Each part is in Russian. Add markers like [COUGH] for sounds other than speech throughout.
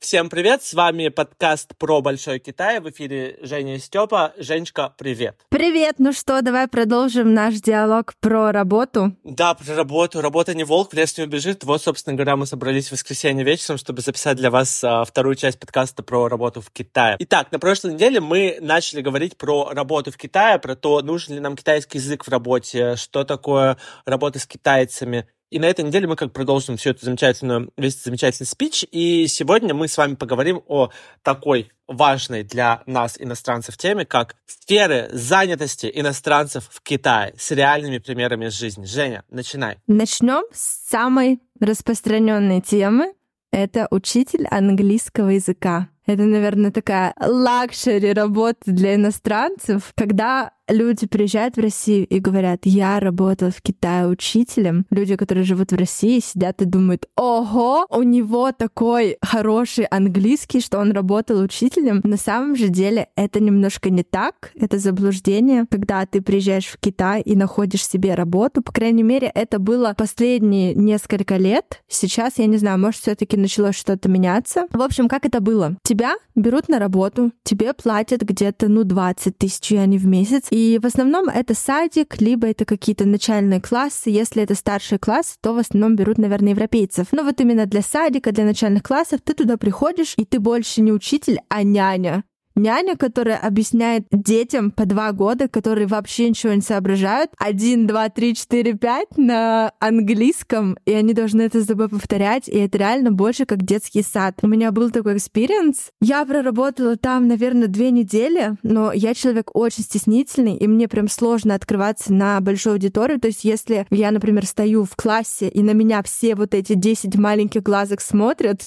Всем привет, с вами подкаст про Большой Китай. В эфире Женя и Степа. Женечка, привет. Привет, ну что, давай продолжим наш диалог про работу. Да, про работу. Работа не волк, в лес не убежит. Вот, собственно говоря, мы собрались в воскресенье вечером, чтобы записать для вас а, вторую часть подкаста про работу в Китае. Итак, на прошлой неделе мы начали говорить про работу в Китае, про то, нужен ли нам китайский язык в работе, что такое работа с китайцами, и на этой неделе мы как продолжим всю эту замечательную, весь этот замечательный спич. И сегодня мы с вами поговорим о такой важной для нас, иностранцев, теме, как сферы занятости иностранцев в Китае с реальными примерами из жизни. Женя, начинай. Начнем с самой распространенной темы. Это учитель английского языка. Это, наверное, такая luxury работа для иностранцев, когда люди приезжают в Россию и говорят, я работал в Китае учителем. Люди, которые живут в России, сидят и думают, ого, у него такой хороший английский, что он работал учителем. На самом же деле это немножко не так, это заблуждение. Когда ты приезжаешь в Китай и находишь себе работу, по крайней мере, это было последние несколько лет. Сейчас, я не знаю, может, все таки началось что-то меняться. В общем, как это было? Тебя берут на работу, тебе платят где-то, ну, 20 тысяч юаней в месяц, и в основном это садик, либо это какие-то начальные классы. Если это старший класс, то в основном берут, наверное, европейцев. Но вот именно для садика, для начальных классов ты туда приходишь, и ты больше не учитель, а няня няня, которая объясняет детям по два года, которые вообще ничего не соображают, один, два, три, четыре, пять на английском, и они должны это с тобой повторять, и это реально больше как детский сад. У меня был такой experience. Я проработала там, наверное, две недели, но я человек очень стеснительный, и мне прям сложно открываться на большую аудиторию. То есть если я, например, стою в классе, и на меня все вот эти 10 маленьких глазок смотрят,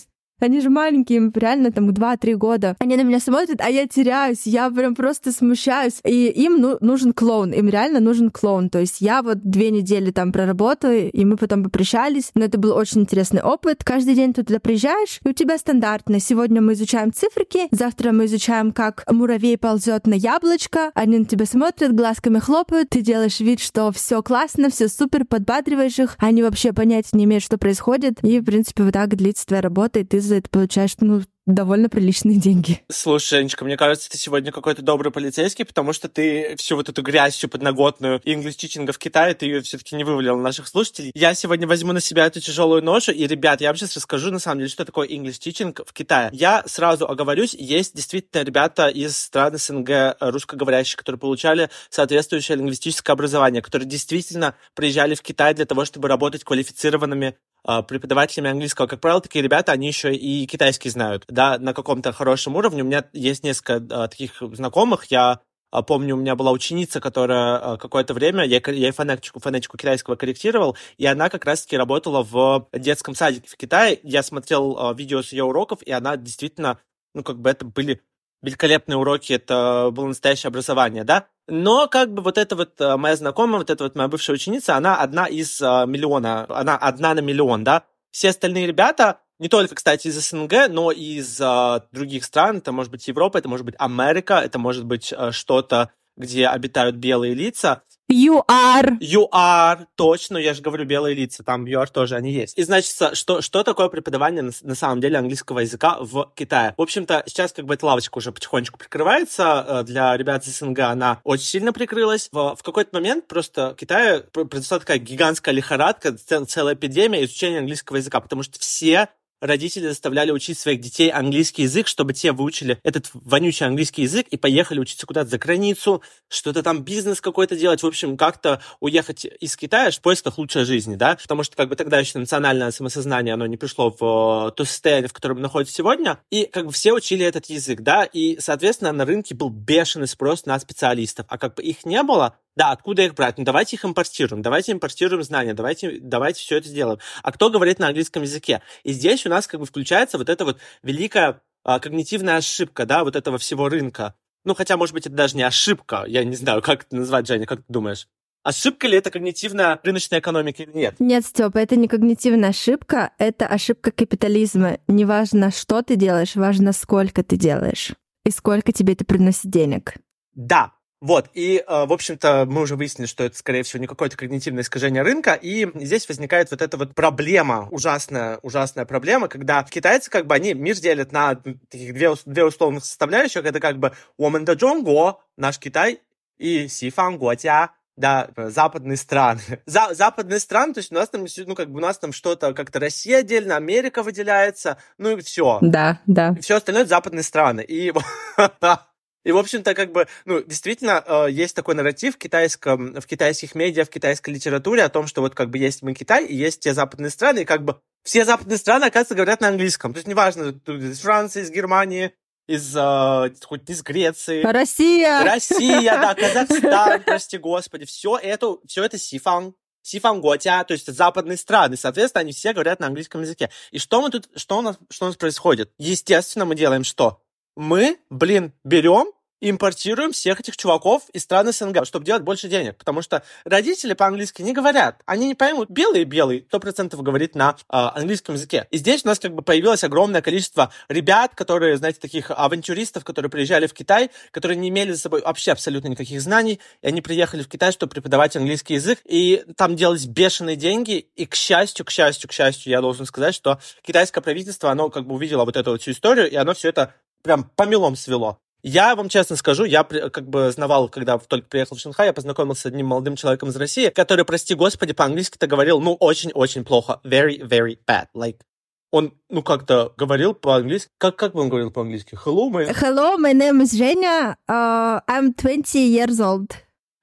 они же маленькие, им реально там 2-3 года. Они на меня смотрят, а я теряюсь, я прям просто смущаюсь. И им ну, нужен клоун, им реально нужен клоун. То есть я вот две недели там проработаю, и мы потом попрощались. Но это был очень интересный опыт. Каждый день ты туда приезжаешь, и у тебя стандартно. Сегодня мы изучаем циферки, завтра мы изучаем, как муравей ползет на яблочко. Они на тебя смотрят, глазками хлопают, ты делаешь вид, что все классно, все супер, подбадриваешь их. Они вообще понятия не имеют, что происходит. И, в принципе, вот так длится твоя работа, и ты это получаешь, ну, довольно приличные деньги. Слушай, Женечка, мне кажется, ты сегодня какой-то добрый полицейский, потому что ты всю вот эту грязь, всю подноготную инглиш-тичинга в Китае, ты ее все-таки не вывалил на наших слушателей. Я сегодня возьму на себя эту тяжелую ношу, и, ребят, я вам сейчас расскажу, на самом деле, что такое инглиш-тичинг в Китае. Я сразу оговорюсь, есть действительно ребята из стран СНГ русскоговорящих, которые получали соответствующее лингвистическое образование, которые действительно приезжали в Китай для того, чтобы работать квалифицированными преподавателями английского, как правило, такие ребята, они еще и китайский знают, да, на каком-то хорошем уровне. У меня есть несколько а, таких знакомых, я а, помню, у меня была ученица, которая какое-то время, я, я фонетику, фонетику китайского корректировал, и она как раз-таки работала в детском садике в Китае. Я смотрел видео с ее уроков, и она действительно, ну, как бы это были великолепные уроки, это было настоящее образование, да. Но как бы вот эта вот э, моя знакомая, вот эта вот моя бывшая ученица, она одна из э, миллиона, она одна на миллион, да. Все остальные ребята, не только, кстати, из СНГ, но и из э, других стран, это может быть Европа, это может быть Америка, это может быть что-то, где обитают белые лица, You are. You are, точно, я же говорю белые лица, там you are тоже они есть. И значит, что, что такое преподавание на, на самом деле английского языка в Китае? В общем-то, сейчас как бы эта лавочка уже потихонечку прикрывается, э, для ребят из СНГ она очень сильно прикрылась. В, в какой-то момент просто в Китае произошла такая гигантская лихорадка, целая эпидемия изучения английского языка, потому что все родители заставляли учить своих детей английский язык, чтобы те выучили этот вонючий английский язык и поехали учиться куда-то за границу, что-то там бизнес какой-то делать, в общем, как-то уехать из Китая в поисках лучшей жизни, да, потому что как бы тогда еще национальное самосознание, оно не пришло в то состояние, в котором находится сегодня, и как бы все учили этот язык, да, и, соответственно, на рынке был бешеный спрос на специалистов, а как бы их не было, да, откуда их брать? Ну, давайте их импортируем, давайте импортируем знания, давайте, давайте все это сделаем. А кто говорит на английском языке? И здесь у нас как бы включается вот эта вот великая а, когнитивная ошибка, да, вот этого всего рынка. Ну, хотя, может быть, это даже не ошибка, я не знаю, как это назвать, Женя, как ты думаешь? Ошибка ли это когнитивная рыночная экономика или нет? Нет, Степа, это не когнитивная ошибка, это ошибка капитализма. Неважно, что ты делаешь, важно, сколько ты делаешь и сколько тебе это приносит денег. Да, Вот, и, э, в общем-то, мы уже выяснили, что это, скорее всего, не какое-то когнитивное искажение рынка, и здесь возникает вот эта вот проблема, ужасная, ужасная проблема, когда китайцы, как бы, они мир делят на таких две, две условных составляющих, это как бы «Woman да Джонго», наш Китай, и «Сифан Гуатя», да, западные страны. [LAUGHS] За, западные страны, то есть у нас там, ну, как бы у нас там что-то, как-то Россия отдельно, Америка выделяется, ну и все. Да, да. Все остальное западные страны. И [LAUGHS] И, в общем-то, как бы, ну, действительно, э, есть такой нарратив в, китайском, в китайских медиа, в китайской литературе о том, что вот как бы есть мы Китай, и есть те западные страны, и как бы все западные страны, оказывается, говорят на английском. То есть неважно, из Франции, из Германии, из, э, хоть из Греции. Россия! Россия, да, [LAUGHS] Казахстан, прости господи. Все это, все это сифан, сифан готя, то есть западные страны. Соответственно, они все говорят на английском языке. И что мы тут, что у нас, что у нас происходит? Естественно, мы делаем что? Мы, блин, берем импортируем всех этих чуваков из стран СНГ, чтобы делать больше денег. Потому что родители по-английски не говорят. Они не поймут. Белый-белый сто процентов говорит на э, английском языке. И здесь у нас как бы появилось огромное количество ребят, которые, знаете, таких авантюристов, которые приезжали в Китай, которые не имели за собой вообще абсолютно никаких знаний. И они приехали в Китай, чтобы преподавать английский язык. И там делались бешеные деньги. И, к счастью, к счастью, к счастью, я должен сказать, что китайское правительство, оно как бы увидело вот эту вот всю историю, и оно все это прям по мелом свело. Я вам честно скажу, я как бы знавал, когда только приехал в Шанхай, я познакомился с одним молодым человеком из России, который, прости господи, по-английски-то говорил, ну, очень-очень плохо. Very, very bad. Like, он, ну, как-то говорил по-английски. Как, как бы он говорил по-английски? Hello, my... Hello, my name is Женя. Uh, I'm 20 years old.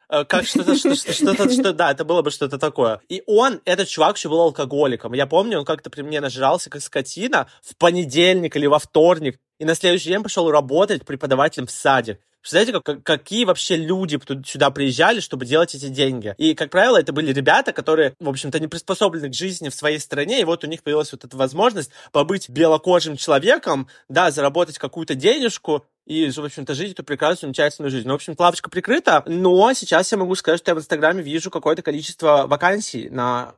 Э, как что-то, что-то, что-то, что, да, это было бы что-то такое. И он, этот чувак, еще был алкоголиком. Я помню, он как-то при мне нажрался, как скотина, в понедельник или во вторник, и на следующий день пошел работать преподавателем в садик. Представляете, как, какие вообще люди сюда приезжали, чтобы делать эти деньги? И, как правило, это были ребята, которые, в общем-то, не приспособлены к жизни в своей стране, и вот у них появилась вот эта возможность побыть белокожим человеком, да, заработать какую-то денежку, и, в общем-то, жить эту прекрасную, замечательную жизнь. Ну, в общем, лавочка прикрыта, но сейчас я могу сказать, что я в Инстаграме вижу какое-то количество вакансий на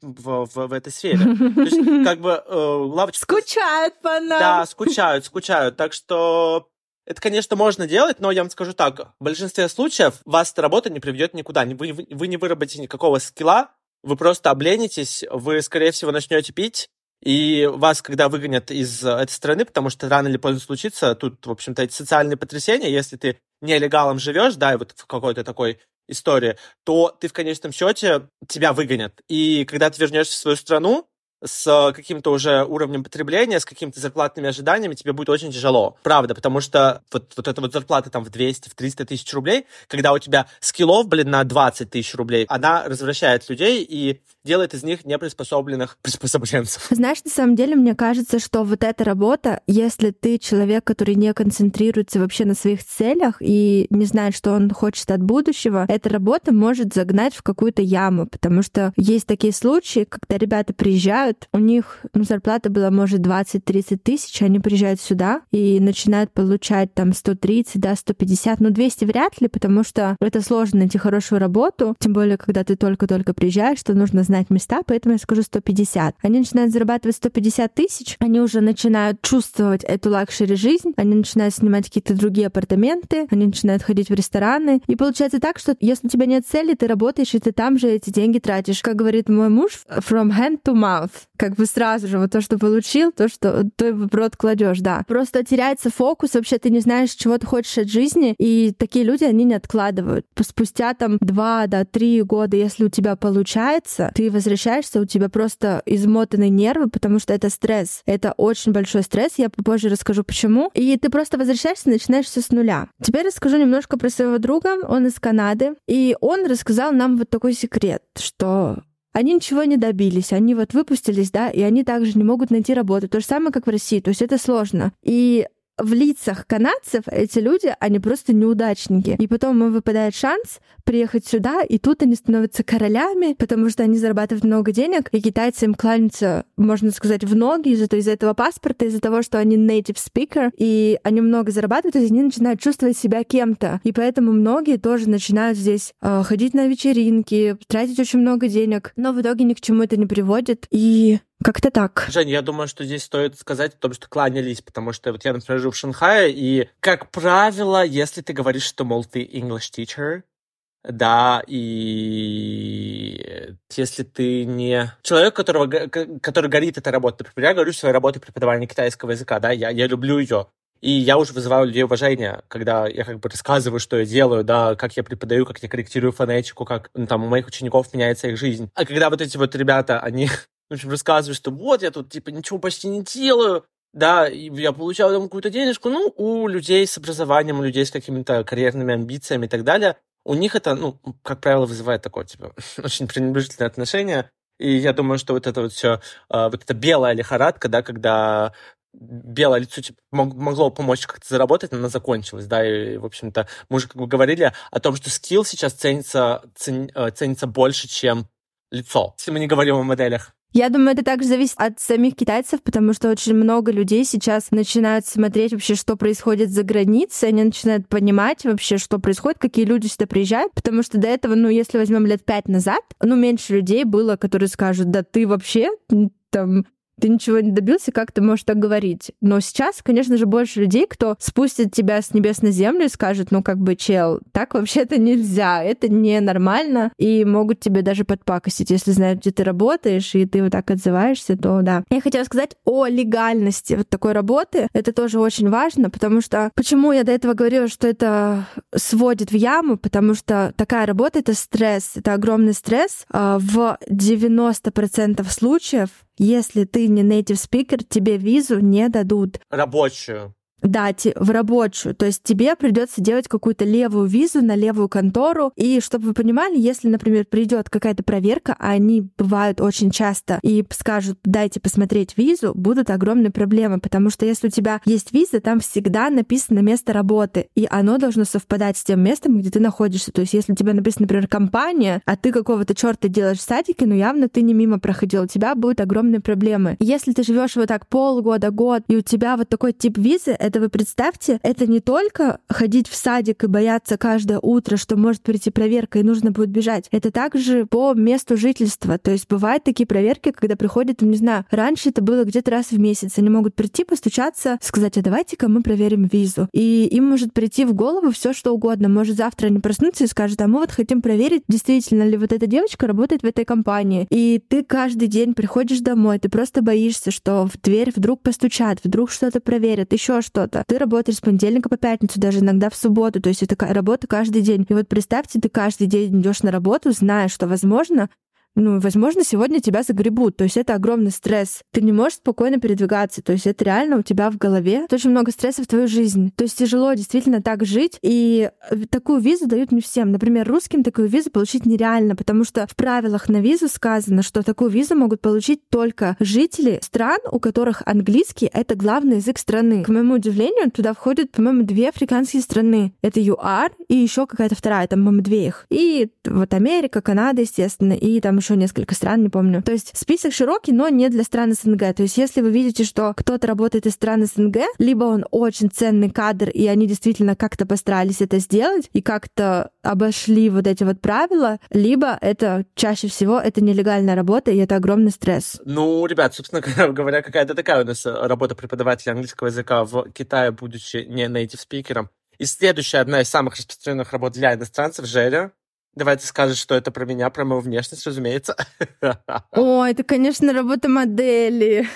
в, в, в этой сфере. То есть, [LAUGHS] как бы э, лавочка... Скучают по нам. Да, скучают, скучают. Так что это, конечно, можно делать, но я вам скажу так, в большинстве случаев вас эта работа не приведет никуда. Вы, вы не выработаете никакого скилла, вы просто обленитесь, вы, скорее всего, начнете пить, и вас, когда выгонят из этой страны, потому что рано или поздно случится, тут, в общем-то, эти социальные потрясения, если ты нелегалом живешь, да, и вот в какой-то такой истории, то ты в конечном счете тебя выгонят. И когда ты вернешься в свою страну, с каким-то уже уровнем потребления, с какими-то зарплатными ожиданиями, тебе будет очень тяжело. Правда, потому что вот, вот эта вот зарплата там в 200, в 300 тысяч рублей, когда у тебя скиллов, блин, на 20 тысяч рублей, она развращает людей и делает из них неприспособленных [LAUGHS] приспособленцев. Знаешь, на самом деле, мне кажется, что вот эта работа, если ты человек, который не концентрируется вообще на своих целях и не знает, что он хочет от будущего, эта работа может загнать в какую-то яму, потому что есть такие случаи, когда ребята приезжают, у них ну, зарплата была, может, 20-30 тысяч, они приезжают сюда и начинают получать там 130, да, 150, ну 200 вряд ли, потому что это сложно найти хорошую работу, тем более, когда ты только-только приезжаешь, что нужно знать места, поэтому я скажу 150. Они начинают зарабатывать 150 тысяч, они уже начинают чувствовать эту luxury жизнь, они начинают снимать какие-то другие апартаменты, они начинают ходить в рестораны. И получается так, что если у тебя нет цели, ты работаешь, и ты там же эти деньги тратишь. Как говорит мой муж, from hand to mouth. Как бы сразу же вот то, что получил, то, что ты в рот кладешь, да. Просто теряется фокус, вообще ты не знаешь, чего ты хочешь от жизни, и такие люди, они не откладывают. Спустя там два, да, три года, если у тебя получается, ты возвращаешься, у тебя просто измотанные нервы, потому что это стресс. Это очень большой стресс, я попозже расскажу почему. И ты просто возвращаешься начинаешь все с нуля. Теперь расскажу немножко про своего друга, он из Канады, и он рассказал нам вот такой секрет, что они ничего не добились, они вот выпустились, да, и они также не могут найти работу. То же самое, как в России, то есть это сложно. И в лицах канадцев эти люди, они просто неудачники. И потом им выпадает шанс приехать сюда, и тут они становятся королями, потому что они зарабатывают много денег, и китайцы им кланяются, можно сказать, в ноги из-за из этого паспорта, из-за того, что они native speaker, и они много зарабатывают, и они начинают чувствовать себя кем-то. И поэтому многие тоже начинают здесь э, ходить на вечеринки, тратить очень много денег, но в итоге ни к чему это не приводит. И Как-то так. Жень, я думаю, что здесь стоит сказать о том, что кланялись, потому что вот я, например, живу в Шанхае, и, как правило, если ты говоришь, что, мол, ты English teacher, да, и если ты не человек, которого, который горит этой работой, например, я говорю своей работой преподавания китайского языка, да, я, я люблю ее, и я уже вызываю людей уважения, когда я как бы рассказываю, что я делаю, да, как я преподаю, как я корректирую фонетику, как ну, там у моих учеников меняется их жизнь. А когда вот эти вот ребята, они, в общем, рассказывают, что вот я тут, типа, ничего почти не делаю, да, я получаю там какую-то денежку, ну, у людей с образованием, у людей с какими-то карьерными амбициями и так далее, у них это, ну, как правило, вызывает такое, типа, [LAUGHS] очень пренебрежительное отношение. И я думаю, что вот это вот все, а, вот эта белая лихорадка, да, когда белое лицо типа, могло помочь как-то заработать, но она закончилась, да, и, в общем-то, мы уже как бы говорили о том, что скилл сейчас ценится, цен, э, ценится больше, чем лицо, если мы не говорим о моделях. Я думаю, это также зависит от самих китайцев, потому что очень много людей сейчас начинают смотреть вообще, что происходит за границей, они начинают понимать вообще, что происходит, какие люди сюда приезжают, потому что до этого, ну, если возьмем лет пять назад, ну, меньше людей было, которые скажут, да ты вообще там ты ничего не добился, как ты можешь так говорить? Но сейчас, конечно же, больше людей, кто спустит тебя с небес на землю и скажет, ну, как бы, чел, так вообще-то нельзя, это ненормально, и могут тебе даже подпакостить, если знают, где ты работаешь, и ты вот так отзываешься, то да. Я хотела сказать о легальности вот такой работы. Это тоже очень важно, потому что... Почему я до этого говорила, что это сводит в яму? Потому что такая работа — это стресс, это огромный стресс. А, в 90% случаев если ты не native speaker, тебе визу не дадут. Рабочую. Да, в рабочую. То есть тебе придется делать какую-то левую визу на левую контору. И чтобы вы понимали, если, например, придет какая-то проверка, а они бывают очень часто, и скажут, дайте посмотреть визу, будут огромные проблемы, потому что если у тебя есть виза, там всегда написано место работы, и оно должно совпадать с тем местом, где ты находишься. То есть если у тебя написано, например, компания, а ты какого-то черта делаешь в садике, ну явно ты не мимо проходил, у тебя будут огромные проблемы. Если ты живешь вот так полгода, год, и у тебя вот такой тип визы, это вы представьте, это не только ходить в садик и бояться каждое утро, что может прийти проверка и нужно будет бежать. Это также по месту жительства. То есть бывают такие проверки, когда приходят, не знаю, раньше это было где-то раз в месяц. Они могут прийти, постучаться, сказать, а давайте-ка мы проверим визу. И им может прийти в голову все что угодно. Может завтра они проснутся и скажут, а мы вот хотим проверить, действительно ли вот эта девочка работает в этой компании. И ты каждый день приходишь домой, ты просто боишься, что в дверь вдруг постучат, вдруг что-то проверят, еще что что-то. Ты работаешь с понедельника по пятницу, даже иногда в субботу, то есть это работа каждый день. И вот представьте, ты каждый день идешь на работу, зная, что, возможно, ну, возможно, сегодня тебя загребут. То есть это огромный стресс. Ты не можешь спокойно передвигаться. То есть это реально у тебя в голове. Очень много стресса в твою жизнь. То есть тяжело действительно так жить. И э, такую визу дают не всем. Например, русским такую визу получить нереально, потому что в правилах на визу сказано, что такую визу могут получить только жители стран, у которых английский — это главный язык страны. К моему удивлению, туда входят, по-моему, две африканские страны. Это ЮАР и еще какая-то вторая, там, по-моему, две их. И вот Америка, Канада, естественно, и там еще несколько стран, не помню. То есть список широкий, но не для стран СНГ. То есть если вы видите, что кто-то работает из стран СНГ, либо он очень ценный кадр, и они действительно как-то постарались это сделать и как-то обошли вот эти вот правила, либо это чаще всего это нелегальная работа, и это огромный стресс. Ну, ребят, собственно [LAUGHS] говоря, какая-то такая у нас работа преподавателя английского языка в Китае, будучи не native спикером. И следующая, одна из самых распространенных работ для иностранцев, Желя, Давай ты скажешь, что это про меня, про мою внешность, разумеется. О, это, конечно, работа модели.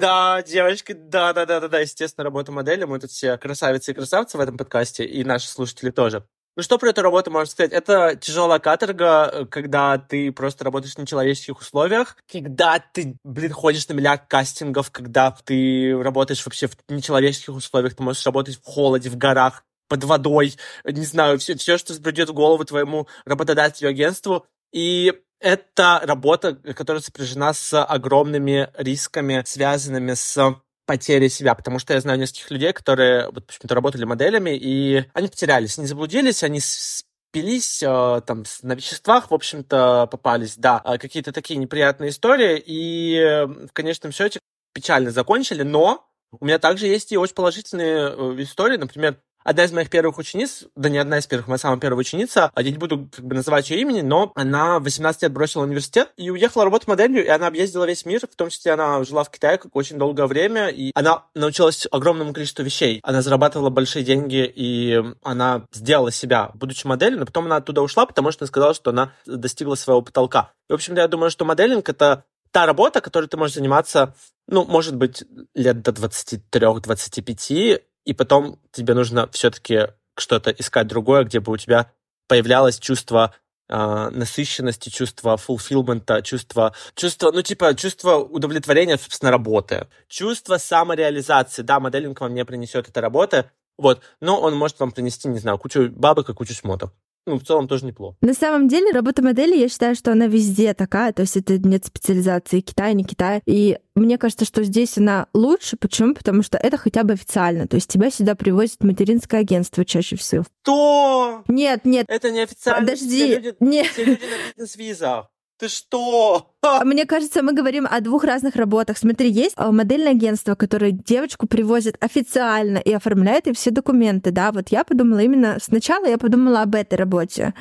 Да, девочки, да, да, да, да, да, естественно, работа модели. Мы тут все красавицы и красавцы в этом подкасте, и наши слушатели тоже. Ну что про эту работу можно сказать? Это тяжелая каторга, когда ты просто работаешь в нечеловеческих условиях, когда ты, блин, ходишь на миллиард кастингов, когда ты работаешь вообще в нечеловеческих условиях, ты можешь работать в холоде, в горах, под водой, не знаю, все, все, что придет в голову твоему работодателю, агентству. И это работа, которая сопряжена с огромными рисками, связанными с потерей себя, потому что я знаю нескольких людей, которые вот почему-то работали моделями, и они потерялись, они заблудились, они спились э, там на веществах, в общем-то, попались, да, э, какие-то такие неприятные истории, и в конечном счете печально закончили, но у меня также есть и очень положительные э, истории, например, одна из моих первых учениц, да не одна из первых, моя самая первая ученица, я не буду как бы называть ее имени, но она в 18 лет бросила университет и уехала работать моделью, и она объездила весь мир, в том числе она жила в Китае как очень долгое время, и она научилась огромному количеству вещей. Она зарабатывала большие деньги, и она сделала себя, будучи моделью, но потом она оттуда ушла, потому что сказала, что она достигла своего потолка. И, в общем-то, я думаю, что моделинг — это та работа, которой ты можешь заниматься, ну, может быть, лет до 23-25, и потом тебе нужно все-таки что-то искать другое, где бы у тебя появлялось чувство э, насыщенности, чувство фулфилмента, чувство, чувство, ну, типа, чувство удовлетворения, собственно, работы. Чувство самореализации. Да, моделинг вам не принесет эта работа, вот, но он может вам принести, не знаю, кучу бабок и кучу шмоток ну, в целом тоже неплохо. На самом деле, работа модели, я считаю, что она везде такая, то есть это нет специализации Китай, не Китай. И мне кажется, что здесь она лучше. Почему? Потому что это хотя бы официально. То есть тебя сюда привозит материнское агентство чаще всего. Что? Нет, нет. Это не официально. Подожди. Все люди, нет. все люди на бизнес-визах. Ты что? А мне кажется, мы говорим о двух разных работах. Смотри, есть а, модельное агентство, которое девочку привозит официально и оформляет ей все документы, да. Вот я подумала именно сначала я подумала об этой работе.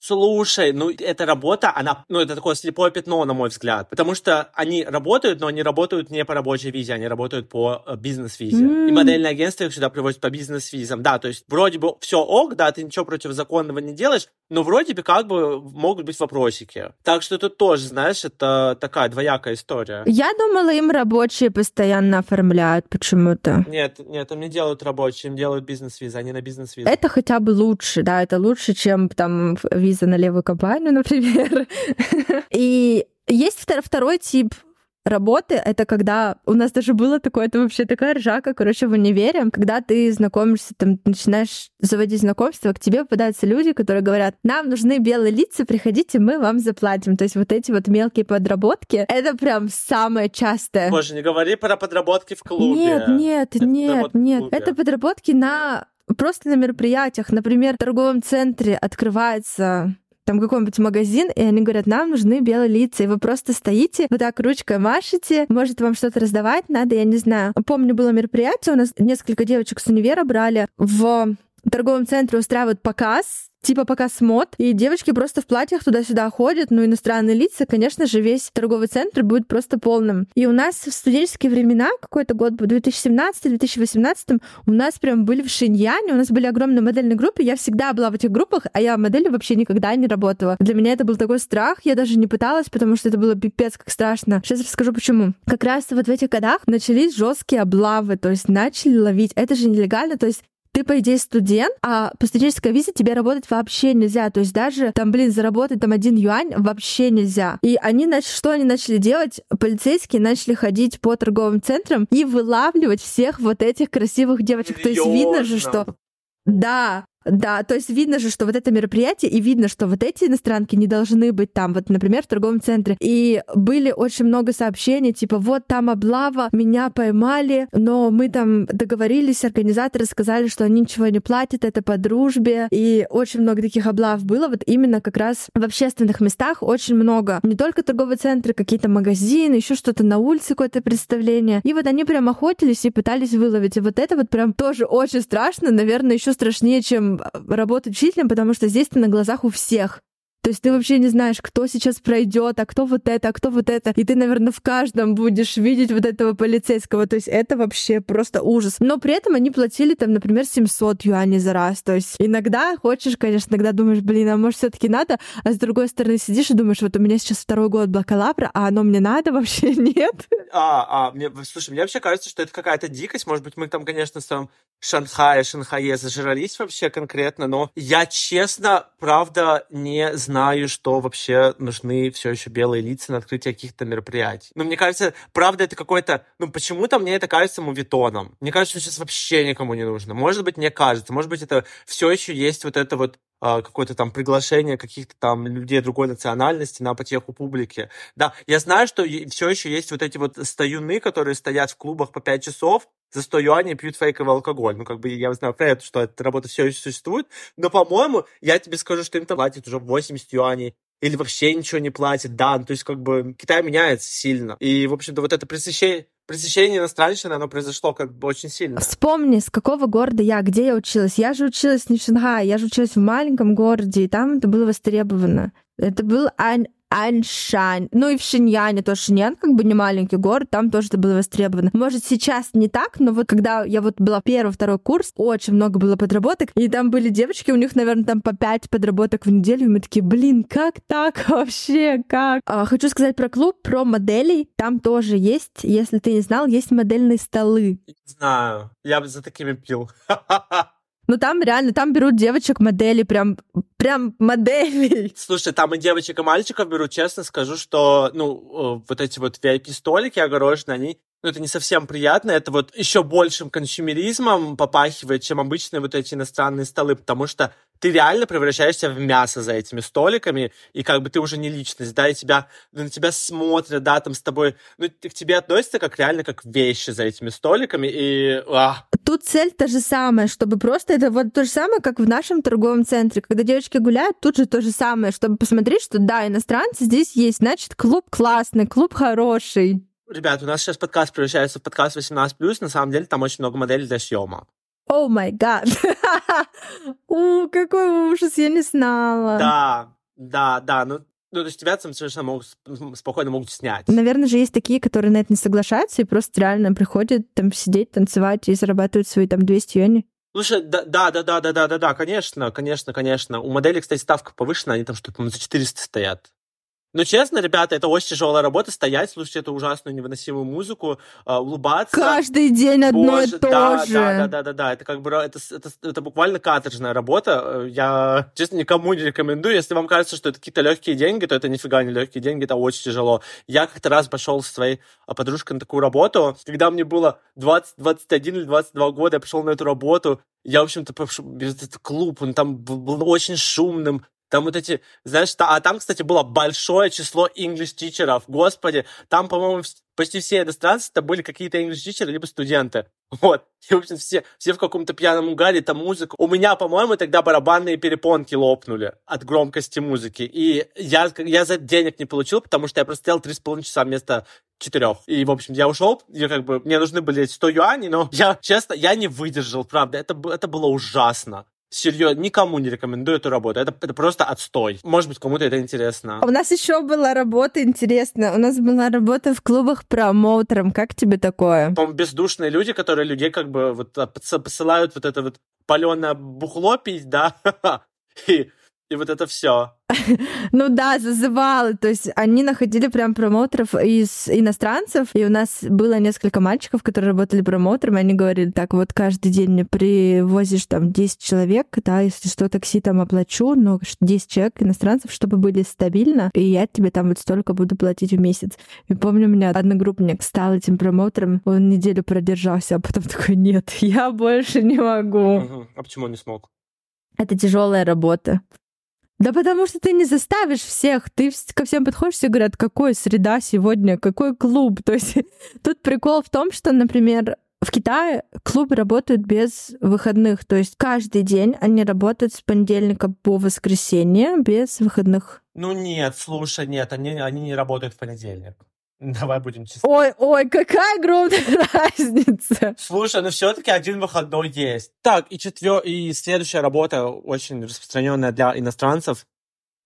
Слушай, ну эта работа, она, ну это такое слепое пятно, на мой взгляд, потому что они работают, но они работают не по рабочей визе, они работают по э, бизнес-визе. Mm. И модельное агентство их сюда привозит по бизнес-визам. Да, то есть вроде бы все ок, да, ты ничего противозаконного не делаешь, но вроде бы как бы могут быть вопросики. Так что тут тоже, знаешь, это такая двоякая история. Я думала, им рабочие постоянно оформляют почему-то. Нет, нет, им не делают рабочие, им делают бизнес-визы, они на бизнес-визы. Это хотя бы лучше, да, это лучше, чем там виза на левую компанию, [LAUGHS] например. И есть второй тип работы, это когда у нас даже было такое, это вообще такая ржака, короче, в универе, когда ты знакомишься, там, начинаешь заводить знакомства, к тебе попадаются люди, которые говорят, нам нужны белые лица, приходите, мы вам заплатим. То есть вот эти вот мелкие подработки, это прям самое частое. Боже, не говори про подработки в клубе. Нет, нет, это нет, нет. Это подработки на просто на мероприятиях. Например, в торговом центре открывается там какой-нибудь магазин, и они говорят, нам нужны белые лица, и вы просто стоите, вот так ручкой машете, может вам что-то раздавать надо, я не знаю. Помню, было мероприятие, у нас несколько девочек с универа брали в торговом центре устраивают показ, типа пока смот, и девочки просто в платьях туда-сюда ходят, ну, иностранные лица, конечно же, весь торговый центр будет просто полным. И у нас в студенческие времена, какой-то год был, 2017-2018, у нас прям были в Шиньяне, у нас были огромные модельные группы, я всегда была в этих группах, а я моделью вообще никогда не работала. Для меня это был такой страх, я даже не пыталась, потому что это было пипец как страшно. Сейчас расскажу почему. Как раз вот в этих годах начались жесткие облавы, то есть начали ловить. Это же нелегально, то есть ты, по идее, студент, а по студенческой визе тебе работать вообще нельзя. То есть даже там, блин, заработать там один юань вообще нельзя. И они, значит, что они начали делать? Полицейские начали ходить по торговым центрам и вылавливать всех вот этих красивых девочек. То есть видно же, что да, да, то есть видно же, что вот это мероприятие, и видно, что вот эти иностранки не должны быть там, вот, например, в торговом центре. И были очень много сообщений, типа, вот там облава, меня поймали, но мы там договорились, организаторы сказали, что они ничего не платят, это по дружбе. И очень много таких облав было, вот именно как раз в общественных местах очень много. Не только торговые центры, какие-то магазины, еще что-то на улице, какое-то представление. И вот они прям охотились и пытались выловить. И вот это вот прям тоже очень страшно, наверное, еще страшнее, чем работать учителем, потому что здесь ты на глазах у всех. То есть ты вообще не знаешь, кто сейчас пройдет, а кто вот это, а кто вот это. И ты, наверное, в каждом будешь видеть вот этого полицейского. То есть это вообще просто ужас. Но при этом они платили там, например, 700 юаней за раз. То есть иногда хочешь, конечно, иногда думаешь, блин, а может все таки надо, а с другой стороны сидишь и думаешь, вот у меня сейчас второй год бакалавра, а оно мне надо [LAUGHS] вообще нет. А, а, мне, слушай, мне вообще кажется, что это какая-то дикость. Может быть, мы там, конечно, в самом Шанхае, Шанхае зажрались вообще конкретно, но я, честно, правда, не знаю, что вообще нужны все еще белые лица на открытие каких-то мероприятий. Но мне кажется, правда, это какой-то... Ну, почему-то мне это кажется мувитоном. Мне кажется, что сейчас вообще никому не нужно. Может быть, мне кажется. Может быть, это все еще есть вот это вот какое-то там приглашение каких-то там людей другой национальности на потеху публики. Да, я знаю, что все еще есть вот эти вот стоюны, которые стоят в клубах по 5 часов, за 100 юаней пьют фейковый алкоголь. Ну, как бы я знаю про это, что эта работа все еще существует. Но, по-моему, я тебе скажу, что им там платят уже 80 юаней или вообще ничего не платят, да, ну, то есть как бы Китай меняется сильно. И, в общем-то, вот это пресыщение, пресыщение иностранщины, оно произошло как бы очень сильно. Вспомни, с какого города я, где я училась. Я же училась не в Шанхае, я же училась в маленьком городе, и там это было востребовано. Это был Аньшань. Ну и в Шиньяне тоже Шиньян как бы не маленький город, там тоже это было востребовано. Может, сейчас не так, но вот когда я вот была первый, второй курс, очень много было подработок, и там были девочки, у них, наверное, там по пять подработок в неделю, и мы такие, блин, как так [LAUGHS] вообще, как? А, хочу сказать про клуб, про моделей. Там тоже есть, если ты не знал, есть модельные столы. Не знаю, я бы за такими пил. [LAUGHS] Ну там реально, там берут девочек модели, прям, прям моделей. Слушай, там и девочек, и мальчиков берут, честно скажу, что, ну, вот эти вот VIP-столики огороженные, они ну, это не совсем приятно, это вот еще большим консюмеризмом попахивает, чем обычные вот эти иностранные столы, потому что ты реально превращаешься в мясо за этими столиками, и как бы ты уже не личность, да, и тебя, на тебя смотрят, да, там с тобой, ну, к тебе относятся как реально как вещи за этими столиками, и... А. Тут цель та же самая, чтобы просто, это вот то же самое, как в нашем торговом центре, когда девочки гуляют, тут же то же самое, чтобы посмотреть, что да, иностранцы здесь есть, значит, клуб классный, клуб хороший. Ребят, у нас сейчас подкаст превращается в подкаст 18+, на самом деле там очень много моделей для съема. О май гад! [LAUGHS] О, какой ужас, я не знала. Да, да, да. Ну, ну, то есть тебя там совершенно могут, ну, спокойно могут снять. Наверное же есть такие, которые на это не соглашаются и просто реально приходят там сидеть, танцевать и зарабатывают свои там 200 юаней. Слушай, да, да, да, да, да, да, да, конечно, конечно, конечно. У модели, кстати, ставка повышена, они там что-то, по-моему, за 400 стоят. Ну, честно, ребята, это очень тяжелая работа, стоять, слушать эту ужасную невыносимую музыку, э, улыбаться. Каждый день одно Боже, и то да, же. Да, да, да, да, да, это как бы, это, это, это буквально каторжная работа. Я, честно, никому не рекомендую. Если вам кажется, что это какие-то легкие деньги, то это нифига не легкие деньги, это очень тяжело. Я как-то раз пошел со своей а, подружкой на такую работу, когда мне было 20, 21 или 22 года, я пришел на эту работу, я, в общем-то, этот клуб, он там был очень шумным, там вот эти, знаешь, та, а там, кстати, было большое число English-тичеров. Господи, там, по-моему, почти все иностранцы это были какие-то English-тичеры, либо студенты. [LAUGHS] Вот. И, в общем, все, все в каком-то пьяном угаре, там музыка. У меня, по-моему, тогда барабанные перепонки лопнули от громкости музыки. И я, я за денег не получил, потому что я просто стоял 3,5 часа вместо четырех. И, в общем, я ушел, и как бы мне нужны были 100 юаней, но [LAUGHS] я, честно, я не выдержал, правда. Это, это было ужасно. Серьезно, никому не рекомендую эту работу. Это, это просто отстой. Может быть, кому-то это интересно. А у нас еще была работа интересная. У нас была работа в клубах промоутером. Как тебе такое? по бездушные люди, которые людей как бы вот посылают вот это вот паленое бухло пить, да, [LAUGHS] и и вот это все. [LAUGHS] ну да, зазывалы. То есть они находили прям промоутеров из иностранцев, и у нас было несколько мальчиков, которые работали промоутерами, они говорили, так, вот каждый день мне привозишь там 10 человек, да, если что, такси там оплачу, но 10 человек иностранцев, чтобы были стабильно, и я тебе там вот столько буду платить в месяц. И помню, у меня одногруппник стал этим промоутером, он неделю продержался, а потом [LAUGHS] такой, нет, я больше не могу. А почему он не смог? Это тяжелая работа. Да потому что ты не заставишь всех. Ты ко всем подходишь, все говорят, какой среда сегодня, какой клуб. [LAUGHS] То есть тут прикол в том, что, например, в Китае клубы работают без выходных. То есть каждый день они работают с понедельника по воскресенье без выходных. Ну нет, слушай, нет, они, они не работают в понедельник. Давай будем честны. Ой, ой, какая огромная [LAUGHS] разница. Слушай, ну все-таки один выходной есть. Так, и четвер... и следующая работа, очень распространенная для иностранцев,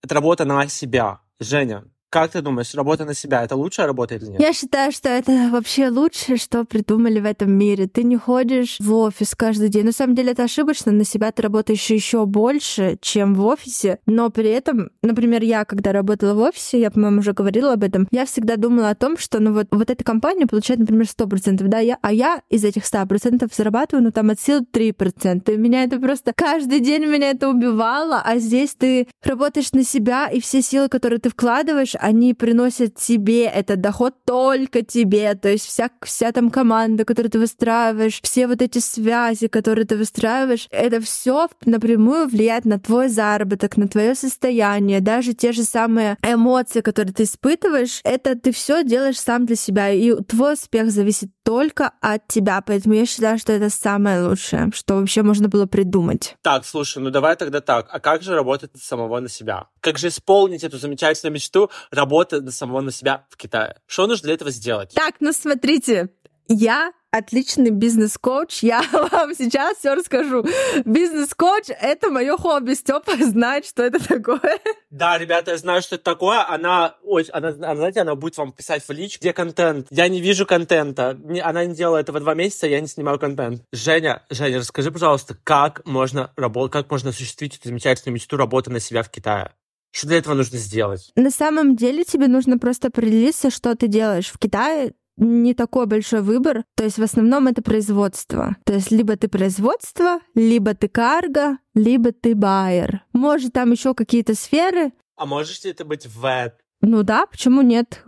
это работа на себя. Женя, как ты думаешь, работа на себя это лучшая работа или нет? Я считаю, что это вообще лучшее, что придумали в этом мире. Ты не ходишь в офис каждый день. На самом деле это ошибочно. На себя ты работаешь еще больше, чем в офисе. Но при этом, например, я, когда работала в офисе, я, по-моему, уже говорила об этом, я всегда думала о том, что ну вот, вот эта компания получает, например, 100%, да, я, а я из этих 100% зарабатываю, ну там от сил 3%. И меня это просто каждый день меня это убивало, а здесь ты работаешь на себя, и все силы, которые ты вкладываешь, они приносят тебе этот доход только тебе, то есть вся, вся там команда, которую ты выстраиваешь, все вот эти связи, которые ты выстраиваешь, это все напрямую влияет на твой заработок, на твое состояние, даже те же самые эмоции, которые ты испытываешь, это ты все делаешь сам для себя, и твой успех зависит только от тебя, поэтому я считаю, что это самое лучшее, что вообще можно было придумать. Так, слушай, ну давай тогда так, а как же работать самого на себя? Как же исполнить эту замечательную мечту работы на самого на себя в Китае? Что нужно для этого сделать? Так, ну смотрите, Я отличный бизнес-коуч. Я [LAUGHS] вам сейчас все расскажу. Бизнес-коуч — это мое хобби. Степа знает, что это такое. Да, ребята, я знаю, что это такое. Она, ой, она, она, знаете, она будет вам писать в лич, где контент. Я не вижу контента. Она не делала этого два месяца, я не снимаю контент. Женя, Женя, расскажи, пожалуйста, как можно работать, как можно осуществить эту замечательную мечту работы на себя в Китае? Что для этого нужно сделать? На самом деле тебе нужно просто определиться, что ты делаешь. В Китае не такой большой выбор. То есть в основном это производство. То есть либо ты производство, либо ты карго, либо ты байер. Может, там еще какие-то сферы. А можешь ли это быть вэт? Ну да, почему нет?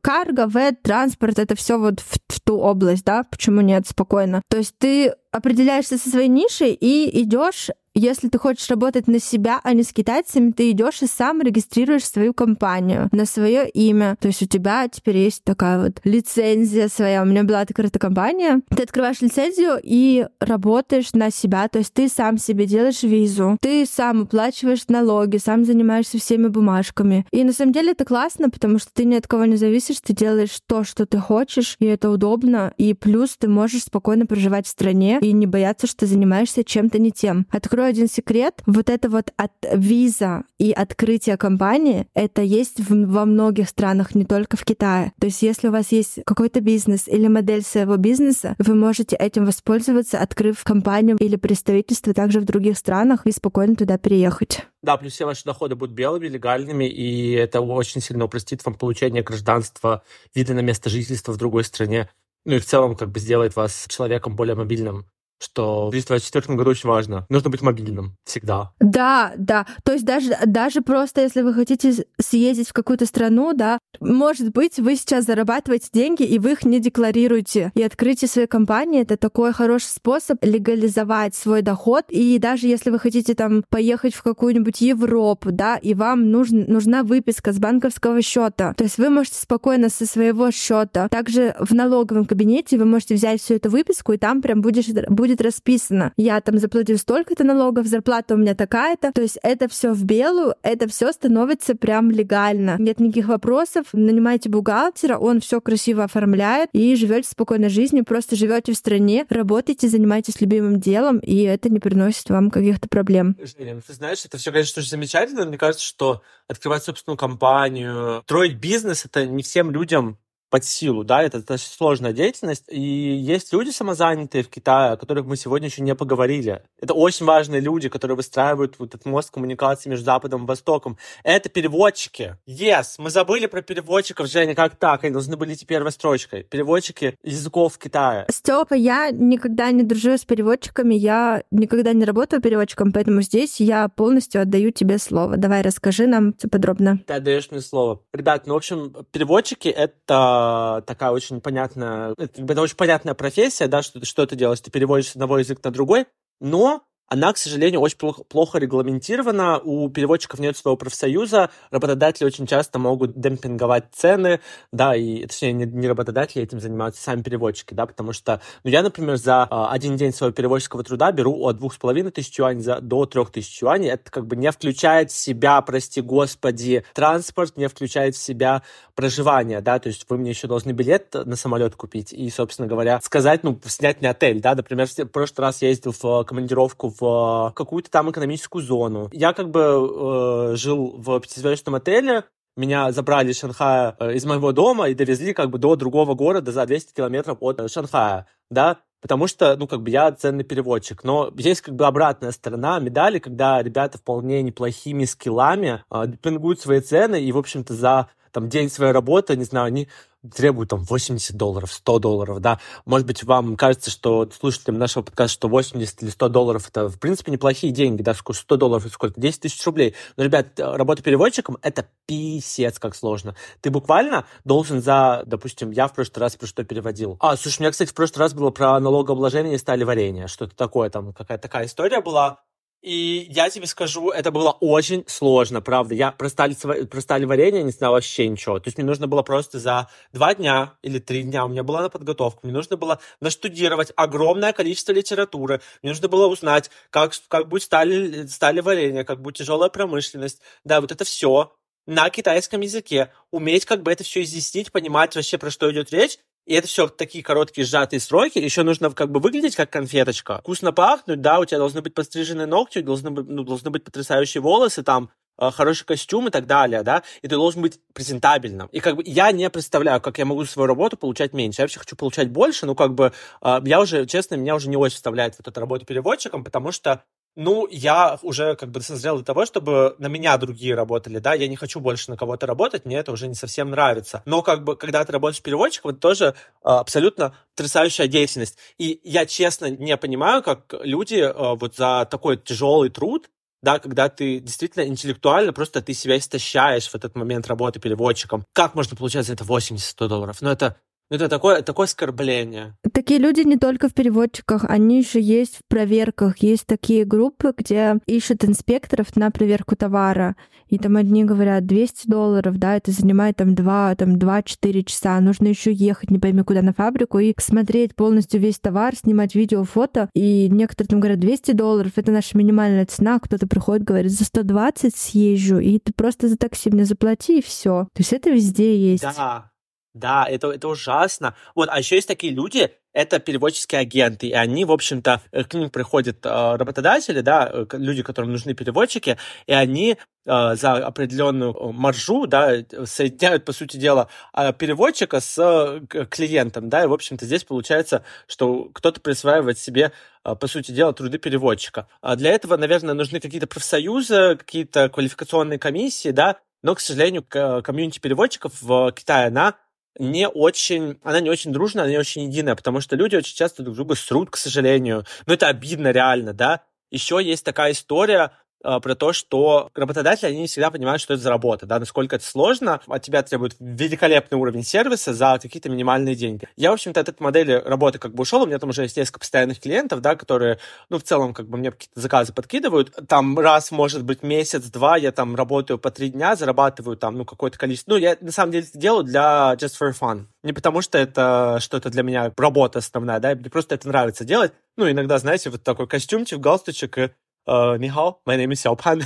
Карго, вэт, транспорт, это все вот в, в ту область, да, почему нет, спокойно. То есть ты определяешься со своей нишей и идешь если ты хочешь работать на себя, а не с китайцами, ты идешь и сам регистрируешь свою компанию на свое имя. То есть у тебя теперь есть такая вот лицензия своя. У меня была открыта компания. Ты открываешь лицензию и работаешь на себя. То есть ты сам себе делаешь визу, ты сам уплачиваешь налоги, сам занимаешься всеми бумажками. И на самом деле это классно, потому что ты ни от кого не зависишь, ты делаешь то, что ты хочешь, и это удобно. И плюс ты можешь спокойно проживать в стране и не бояться, что ты занимаешься чем-то не тем. Открой один секрет. Вот это вот от виза и открытие компании, это есть в, во многих странах, не только в Китае. То есть если у вас есть какой-то бизнес или модель своего бизнеса, вы можете этим воспользоваться, открыв компанию или представительство также в других странах и спокойно туда переехать. Да, плюс все ваши доходы будут белыми, легальными, и это очень сильно упростит вам получение гражданства, вида на место жительства в другой стране. Ну и в целом как бы сделает вас человеком более мобильным что в 2024 году очень важно. Нужно быть мобильным всегда. Да, да. То есть даже, даже просто, если вы хотите съездить в какую-то страну, да, может быть, вы сейчас зарабатываете деньги, и вы их не декларируете. И открытие своей компании — это такой хороший способ легализовать свой доход. И даже если вы хотите там поехать в какую-нибудь Европу, да, и вам нужен, нужна выписка с банковского счета, то есть вы можете спокойно со своего счета, также в налоговом кабинете вы можете взять всю эту выписку, и там прям будешь, будет будет расписано. Я там заплатил столько-то налогов, зарплата у меня такая-то. То есть это все в белую, это все становится прям легально. Нет никаких вопросов. Нанимайте бухгалтера, он все красиво оформляет и живете спокойной жизнью, просто живете в стране, работаете, занимаетесь любимым делом, и это не приносит вам каких-то проблем. Женя, ну ты знаешь, это все, конечно, очень замечательно. Мне кажется, что открывать собственную компанию, строить бизнес, это не всем людям под силу, да, это достаточно сложная деятельность, и есть люди самозанятые в Китае, о которых мы сегодня еще не поговорили. Это очень важные люди, которые выстраивают вот этот мост коммуникации между Западом и Востоком. Это переводчики. Yes, мы забыли про переводчиков, Женя, как так? Они должны быть идти первой строчкой. Переводчики языков в Китае. Степа, я никогда не дружу с переводчиками, я никогда не работаю переводчиком, поэтому здесь я полностью отдаю тебе слово. Давай расскажи нам все подробно. Ты отдаешь мне слово. Ребят, ну, в общем, переводчики — это э, такая очень понятная, это, это очень понятная профессия, да, что, что ты делаешь, ты переводишь с одного языка на другой, но она, к сожалению, очень плохо, плохо регламентирована. У переводчиков нет своего профсоюза. Работодатели очень часто могут демпинговать цены, да, и, точнее, не, не работодатели этим занимаются, сами переводчики, да, потому что, ну, я, например, за э, один день своего переводческого труда беру от двух с половиной тысяч юаней за, до трех тысяч юаней. Это как бы не включает в себя, прости господи, транспорт, не включает в себя проживание, да, то есть вы мне еще должны билет на самолет купить и, собственно говоря, сказать, ну, снять мне отель, да, например, в прошлый раз я ездил в командировку в какую-то там экономическую зону. Я как бы э, жил в пятизвездочном отеле, меня забрали из Шанхая, э, из моего дома и довезли как бы до другого города за 200 километров от э, Шанхая, да, потому что, ну, как бы я ценный переводчик. Но есть как бы обратная сторона медали, когда ребята вполне неплохими скиллами э, демпингуют свои цены и, в общем-то, за там день своей работы, не знаю, они требуют там 80 долларов, 100 долларов, да. Может быть, вам кажется, что слушателям нашего подкаста, что 80 или 100 долларов это, в принципе, неплохие деньги, да, 100 долларов это сколько? 10 тысяч рублей. Но, ребят, работа переводчиком это писец как сложно. Ты буквально должен за, допустим, я в прошлый раз про что переводил. А, слушай, у меня, кстати, в прошлый раз было про налогообложение стали варенье, что-то такое, там какая-то такая история была. И я тебе скажу, это было очень сложно, правда. Я про стали, про стали варенье не знал вообще ничего. То есть мне нужно было просто за два дня или три дня, у меня была на подготовку, мне нужно было наштудировать огромное количество литературы, мне нужно было узнать, как, как будет стали, стали варенье, как будет тяжелая промышленность. Да, вот это все на китайском языке. Уметь как бы это все изъяснить, понимать вообще, про что идет речь, И это все такие короткие сжатые сроки. Еще нужно как бы выглядеть как конфеточка. Вкусно пахнуть, да, у тебя должны быть пострижены ногти, должны ну, должны быть потрясающие волосы, там, э, хороший костюм и так далее, да, и ты должен быть презентабельным. И как бы я не представляю, как я могу свою работу получать меньше. Я вообще хочу получать больше, но как бы э, я уже, честно, меня уже не очень вставляет вот эта работа переводчиком, потому что ну, я уже как бы созрел для того, чтобы на меня другие работали, да, я не хочу больше на кого-то работать, мне это уже не совсем нравится. Но как бы, когда ты работаешь переводчиком, это тоже а, абсолютно потрясающая деятельность. И я честно не понимаю, как люди а, вот за такой тяжелый труд да, когда ты действительно интеллектуально просто ты себя истощаешь в этот момент работы переводчиком. Как можно получать за это 80-100 долларов? Ну, это это такое, такое оскорбление. Такие люди не только в переводчиках, они еще есть в проверках. Есть такие группы, где ищут инспекторов на проверку товара. И там одни говорят 200 долларов, да, это занимает там 2, там 2-4 часа. Нужно еще ехать, не пойми куда, на фабрику и смотреть полностью весь товар, снимать видео, фото. И некоторые там говорят 200 долларов, это наша минимальная цена. Кто-то приходит, говорит, за 120 съезжу, и ты просто за такси мне заплати, и все. То есть это везде есть. Да, да, это, это ужасно. Вот, а еще есть такие люди, это переводческие агенты, и они, в общем-то, э, к ним приходят э, работодатели, да, э, люди, которым нужны переводчики, и они э, за определенную э, маржу, да, соединяют, по сути дела, переводчика с клиентом, да, и, в общем-то, здесь получается, что кто-то присваивает себе по сути дела, труды переводчика. А для этого, наверное, нужны какие-то профсоюзы, какие-то квалификационные комиссии, да, но, к сожалению, комьюнити переводчиков в Китае, она не очень, она не очень дружная, она не очень единая, потому что люди очень часто друг друга срут, к сожалению. Но это обидно реально, да. Еще есть такая история, а, про то, что работодатели, они не всегда понимают, что это за работа, да, насколько это сложно, от тебя требует великолепный уровень сервиса за какие-то минимальные деньги. Я, в общем-то, от этой модели работы как бы ушел, у меня там уже есть несколько постоянных клиентов, да, которые, ну, в целом, как бы мне какие-то заказы подкидывают, там раз, может быть, месяц-два я там работаю по три дня, зарабатываю там, ну, какое-то количество, ну, я на самом деле это делаю для just for fun, не потому что это что-то для меня работа основная, да, мне просто это нравится делать, ну, иногда, знаете, вот такой костюмчик, галстучек и э, «Нихао, my name is Сяо Пан».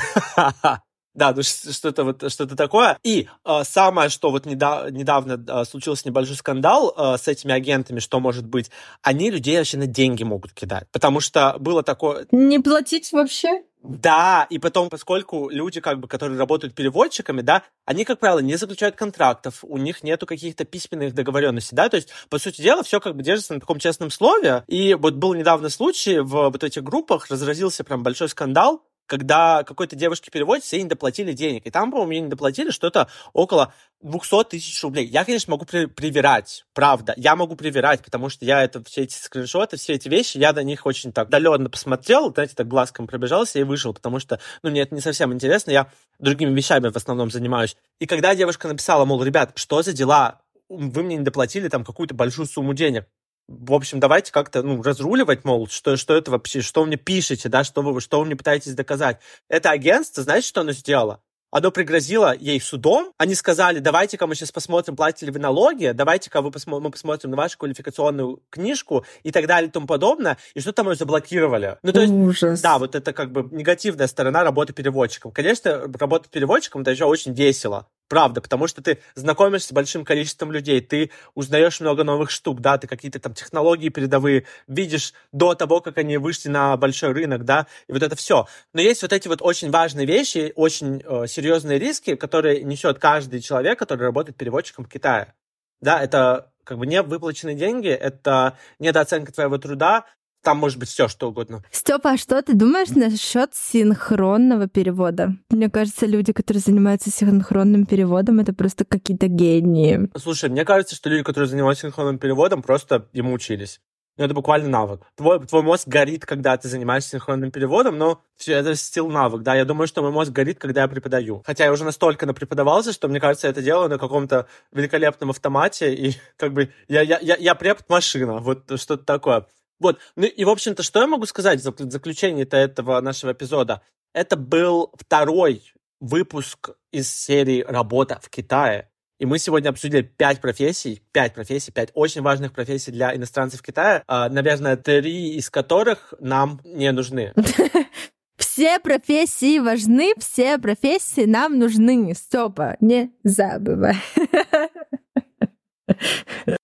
Да, ну что-то вот что-то такое. И э, самое, что вот недав- недавно э, случился небольшой скандал э, с этими агентами, что может быть, они людей вообще на деньги могут кидать, потому что было такое. Не платить вообще? Да, и потом, поскольку люди, как бы, которые работают переводчиками, да, они, как правило, не заключают контрактов, у них нету каких-то письменных договоренностей, да, то есть, по сути дела, все как бы держится на таком честном слове. И вот был недавно случай в вот этих группах, разразился прям большой скандал, когда какой-то девушке переводится, ей не доплатили денег. И там, по-моему, ей не доплатили что-то около 200 тысяч рублей. Я, конечно, могу при привирать, правда. Я могу привирать, потому что я это, все эти скриншоты, все эти вещи, я на них очень так удаленно посмотрел, знаете, так глазком пробежался и вышел, потому что, ну, мне это не совсем интересно, я другими вещами в основном занимаюсь. И когда девушка написала, мол, ребят, что за дела, вы мне не доплатили там какую-то большую сумму денег, в общем, давайте как-то ну, разруливать, мол, что, что это вообще, что вы мне пишете, да, что вы, что вы мне пытаетесь доказать. Это агентство, знаете, что оно сделало? Оно пригрозило ей судом. Они сказали, давайте-ка мы сейчас посмотрим, платите ли вы налоги, давайте-ка вы посмо- мы посмотрим на вашу квалификационную книжку и так далее и тому подобное. И что там ее заблокировали. Ну, то есть, Ужас. да, вот это как бы негативная сторона работы переводчиком. Конечно, работать переводчиком это еще очень весело. Правда, потому что ты знакомишься с большим количеством людей, ты узнаешь много новых штук, да, ты какие-то там технологии передовые видишь до того, как они вышли на большой рынок, да, и вот это все. Но есть вот эти вот очень важные вещи, очень э, серьезные риски, которые несет каждый человек, который работает переводчиком в Китае. Да, это как бы не выплаченные деньги, это недооценка твоего труда, там может быть все что угодно. Степа, а что ты думаешь насчет синхронного перевода? Мне кажется, люди, которые занимаются синхронным переводом, это просто какие-то гении. Слушай, мне кажется, что люди, которые занимаются синхронным переводом, просто ему учились. Ну, это буквально навык. Твой, твой мозг горит, когда ты занимаешься синхронным переводом, но все это стил навык, да. Я думаю, что мой мозг горит, когда я преподаю. Хотя я уже настолько напреподавался, что, мне кажется, я это делаю на каком-то великолепном автомате, и [LAUGHS] как бы я, я, я, я препод-машина, вот что-то такое. Вот. Ну и, в общем-то, что я могу сказать в заключении-то этого нашего эпизода? Это был второй выпуск из серии «Работа в Китае». И мы сегодня обсудили пять профессий, пять профессий, пять очень важных профессий для иностранцев Китая, а, наверное, три из которых нам не нужны. [LAUGHS] Все профессии важны, все профессии нам нужны. Степа, не забывай. [LAUGHS]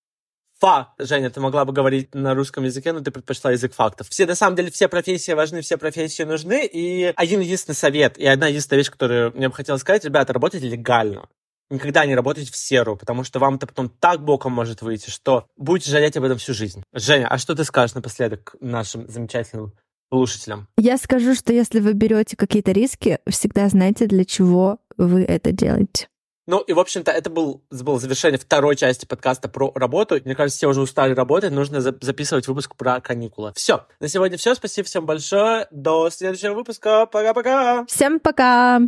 факт. Женя, ты могла бы говорить на русском языке, но ты предпочла язык фактов. Все, на самом деле, все профессии важны, все профессии нужны. И один единственный совет, и одна единственная вещь, которую мне бы хотелось сказать, ребята, работайте легально. Никогда не работайте в серу, потому что вам это потом так боком может выйти, что будете жалеть об этом всю жизнь. Женя, а что ты скажешь напоследок нашим замечательным слушателям? Я скажу, что если вы берете какие-то риски, всегда знайте, для чего вы это делаете. Ну и, в общем-то, это был, был завершение второй части подкаста про работу. Мне кажется, все уже устали работать, нужно за записывать выпуск про каникулы. Все, на сегодня все. Спасибо всем большое. До следующего выпуска. Пока-пока. Всем пока.